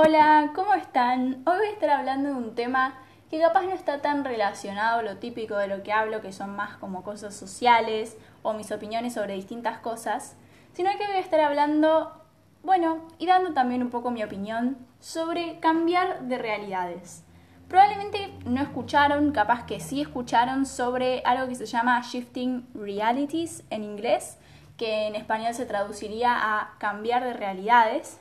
Hola, ¿cómo están? Hoy voy a estar hablando de un tema que capaz no está tan relacionado a lo típico de lo que hablo, que son más como cosas sociales o mis opiniones sobre distintas cosas, sino que voy a estar hablando, bueno, y dando también un poco mi opinión sobre cambiar de realidades. Probablemente no escucharon, capaz que sí escucharon sobre algo que se llama Shifting Realities en inglés, que en español se traduciría a cambiar de realidades.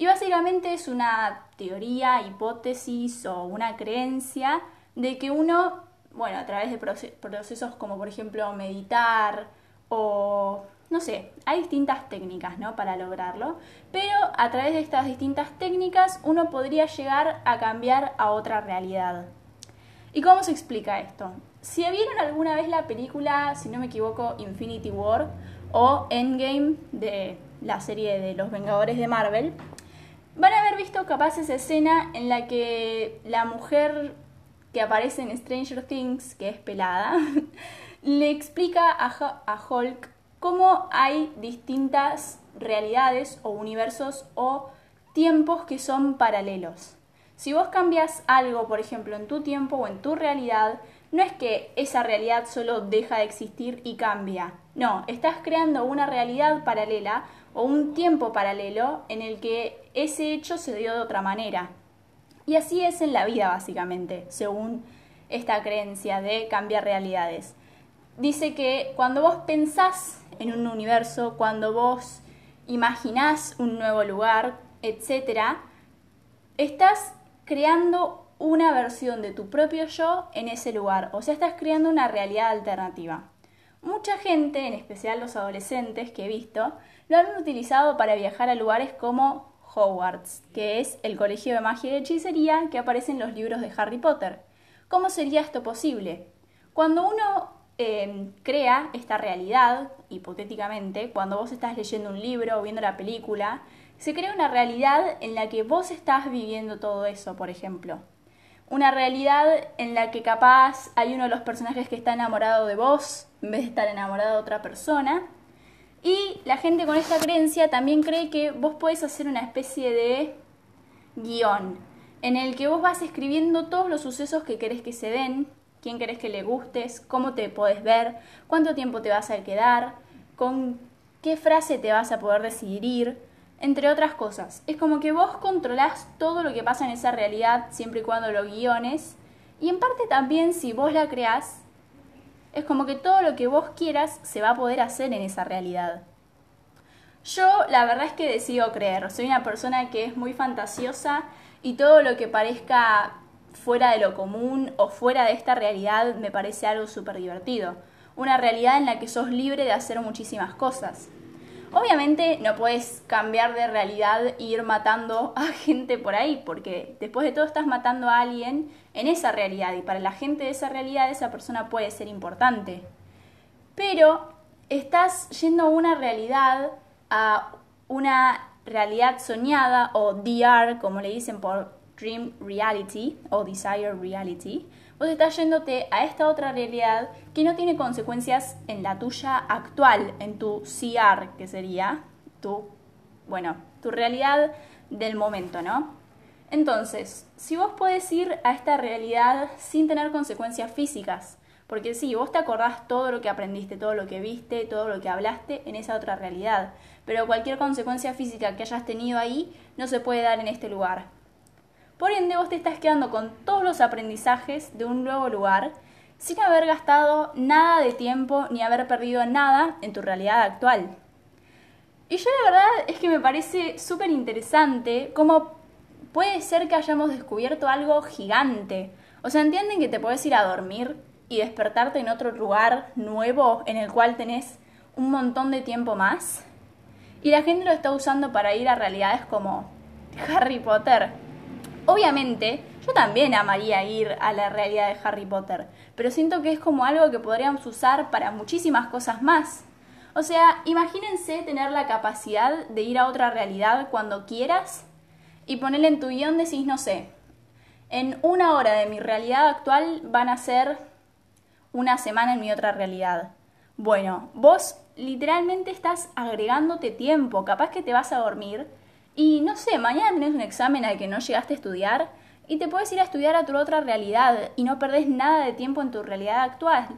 Y básicamente es una teoría, hipótesis o una creencia de que uno, bueno, a través de procesos como por ejemplo meditar o no sé, hay distintas técnicas, ¿no? Para lograrlo, pero a través de estas distintas técnicas uno podría llegar a cambiar a otra realidad. ¿Y cómo se explica esto? Si vieron alguna vez la película, si no me equivoco, Infinity War o Endgame de la serie de los Vengadores de Marvel, van a haber visto capaz esa escena en la que la mujer que aparece en Stranger Things, que es pelada, le explica a, a Hulk cómo hay distintas realidades o universos o tiempos que son paralelos. Si vos cambias algo, por ejemplo, en tu tiempo o en tu realidad, no es que esa realidad solo deja de existir y cambia. No, estás creando una realidad paralela o un tiempo paralelo en el que ese hecho se dio de otra manera. Y así es en la vida, básicamente, según esta creencia de cambiar realidades. Dice que cuando vos pensás en un universo, cuando vos imaginás un nuevo lugar, etc., estás creando una versión de tu propio yo en ese lugar, o sea, estás creando una realidad alternativa. Mucha gente, en especial los adolescentes que he visto, lo han utilizado para viajar a lugares como Hogwarts, que es el colegio de magia y hechicería que aparece en los libros de Harry Potter. ¿Cómo sería esto posible? Cuando uno em, crea esta realidad, hipotéticamente, cuando vos estás leyendo un libro o viendo la película, se crea una realidad en la que vos estás viviendo todo eso, por ejemplo una realidad en la que capaz hay uno de los personajes que está enamorado de vos en vez de estar enamorado de otra persona. Y la gente con esta creencia también cree que vos podés hacer una especie de guion en el que vos vas escribiendo todos los sucesos que querés que se den, quién querés que le gustes, cómo te podés ver, cuánto tiempo te vas a quedar, con qué frase te vas a poder decidir, entre otras cosas. Es como que vos controlás todo lo que pasa en esa realidad siempre y cuando lo guiones. Y en parte también si vos la creás, es como que todo lo que vos quieras se va a poder hacer en esa realidad. Yo la verdad es que decido creer. Soy una persona que es muy fantasiosa y todo lo que parezca fuera de lo común o fuera de esta realidad me parece algo súper divertido. Una realidad en la que sos libre de hacer muchísimas cosas. Obviamente no puedes cambiar de realidad e ir matando a gente por ahí, porque después de todo estás matando a alguien en esa realidad y para la gente de esa realidad esa persona puede ser importante. Pero estás yendo una realidad, a una realidad soñada o DR, como le dicen por Dream Reality o Desire Reality, vos estás yéndote a esta otra realidad que no tiene consecuencias en la tuya actual, en tu CR, que sería tu, bueno, tu realidad del momento, ¿no? Entonces, si vos podés ir a esta realidad sin tener consecuencias físicas, porque sí, vos te acordás todo lo que aprendiste, todo lo que viste, todo lo que hablaste en esa otra realidad, pero cualquier consecuencia física que hayas tenido ahí no se puede dar en este lugar. Por ende, vos te estás quedando con todos los aprendizajes de un nuevo lugar sin haber gastado nada de tiempo ni haber perdido nada en tu realidad actual. Y yo la verdad es que me parece súper interesante cómo puede ser que hayamos descubierto algo gigante. O sea, ¿entienden que te puedes ir a dormir y despertarte en otro lugar nuevo en el cual tenés un montón de tiempo más? Y la gente lo está usando para ir a realidades como Harry Potter, Obviamente, yo también amaría ir a la realidad de Harry Potter, pero siento que es como algo que podríamos usar para muchísimas cosas más. O sea, imagínense tener la capacidad de ir a otra realidad cuando quieras y ponerle en tu guion decís, no sé, en una hora de mi realidad actual van a ser una semana en mi otra realidad. Bueno, vos literalmente estás agregándote tiempo, capaz que te vas a dormir Y no sé, mañana tenés un examen al que no llegaste a estudiar y te puedes ir a estudiar a tu otra realidad y no perdés nada de tiempo en tu realidad actual.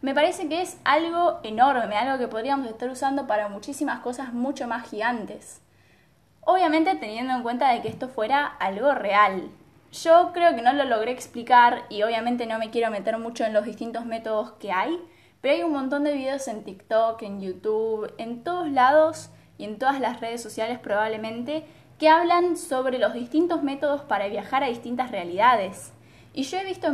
Me parece que es algo enorme, algo que podríamos estar usando para muchísimas cosas mucho más gigantes. Obviamente teniendo en cuenta de que esto fuera algo real. Yo creo que no lo logré explicar y obviamente no me quiero meter mucho en los distintos métodos que hay, pero hay un montón de videos en TikTok, en YouTube, en todos lados y en todas las redes sociales probablemente que hablan sobre los distintos métodos para viajar a distintas realidades. Y yo he visto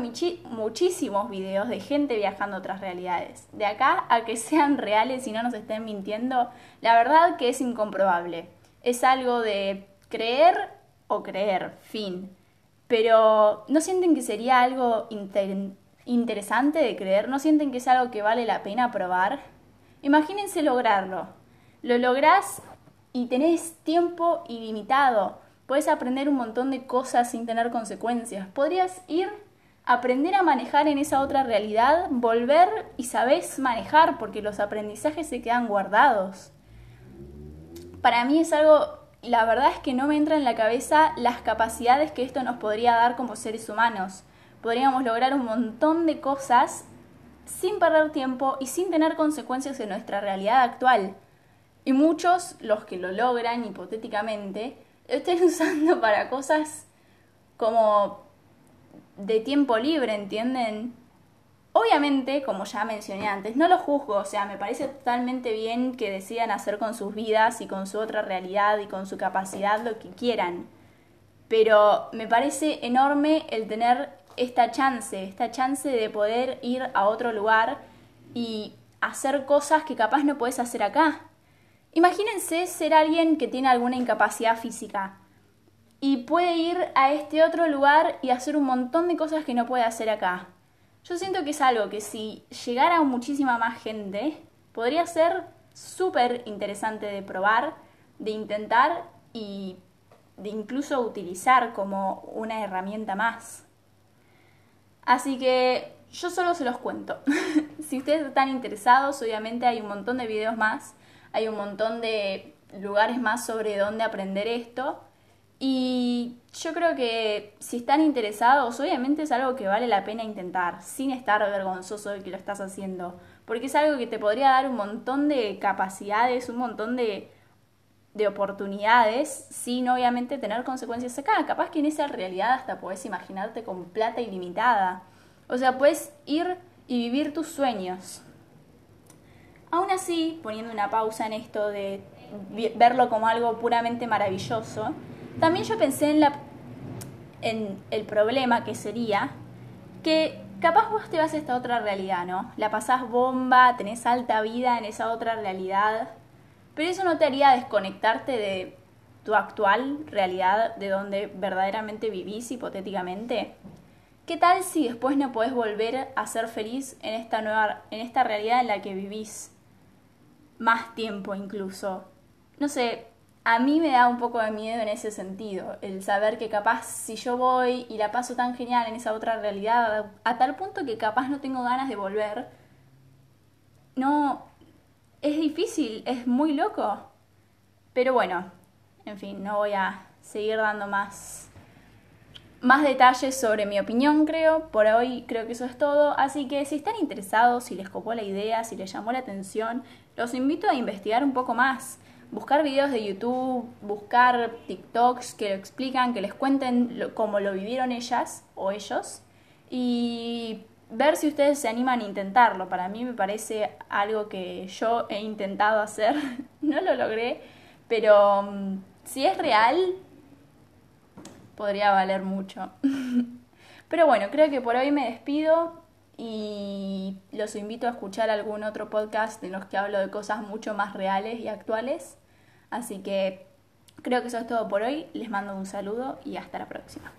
muchísimos videos de gente viajando a otras realidades. De acá a que sean reales y no nos estén mintiendo, la verdad que es incomprobable. Es algo de creer o creer, fin. Pero ¿no sienten que sería algo interesante de creer? ¿No sienten que es algo que vale la pena probar? Imagínense lograrlo. Lo lográs y tenés tiempo ilimitado Puedes aprender un montón de cosas sin tener consecuencias. Podrías ir, aprender a manejar en esa otra realidad, volver y sabes manejar porque los aprendizajes se quedan guardados. Para mí es algo, la verdad es que no me entra en la cabeza las capacidades que esto nos podría dar como seres humanos. Podríamos lograr un montón de cosas sin perder tiempo y sin tener consecuencias en nuestra realidad actual. Y muchos, los que lo logran hipotéticamente, estén usando para cosas como de tiempo libre, ¿entienden? Obviamente, como ya mencioné antes, no lo juzgo, o sea, me parece totalmente bien que decidan hacer con sus vidas y con su otra realidad y con su capacidad lo que quieran. Pero me parece enorme el tener esta chance, esta chance de poder ir a otro lugar y hacer cosas que capaz no puedes hacer acá. Imagínense ser alguien que tiene alguna incapacidad física y puede ir a este otro lugar y hacer un montón de cosas que no puede hacer acá. Yo siento que es algo que si llegara a muchísima más gente, podría ser súper interesante de probar, de intentar y de incluso utilizar como una herramienta más. Así que yo solo se los cuento. si ustedes están interesados, obviamente hay un montón de videos más hay un montón de lugares más sobre dónde aprender esto. Y yo creo que si están interesados, obviamente es algo que vale la pena intentar, sin estar vergonzoso de que lo estás haciendo, porque es algo que te podría dar un montón de capacidades, un montón de, de oportunidades, sin obviamente tener consecuencias acá. Capaz que en esa realidad hasta puedes imaginarte con plata ilimitada. O sea, puedes ir y vivir tus sueños. Aún así, poniendo una pausa en esto de verlo como algo puramente maravilloso, también yo pensé en, la, en el problema que sería que capaz vos te vas a esta otra realidad, ¿no? La pasás bomba, tenés alta vida en esa otra realidad, pero eso no te haría desconectarte de tu actual realidad, de donde verdaderamente vivís hipotéticamente. ¿Qué tal si después no podés volver a ser feliz en esta nueva en esta realidad en la que vivís? Más tiempo incluso. No sé, a mí me da un poco de miedo en ese sentido, el saber que capaz si yo voy y la paso tan genial en esa otra realidad, a tal punto que capaz no tengo ganas de volver, no, es difícil, es muy loco. Pero bueno, en fin, no voy a seguir dando más más detalles sobre mi opinión, creo. Por hoy creo que eso es todo. Así que si están interesados, si les copó la idea, si les llamó la atención, los invito a investigar un poco más. Buscar videos de YouTube, buscar TikToks que lo explican, que les cuenten cómo lo vivieron ellas o ellos. Y ver si ustedes se animan a intentarlo. Para mí me parece algo que yo he intentado hacer. no lo logré, pero mm, si es real, podría valer mucho. Pero bueno, creo que por hoy me despido y los invito a escuchar algún otro podcast en los que hablo de cosas mucho más reales y actuales. Así que creo que eso es todo por hoy. Les mando un saludo y hasta la próxima.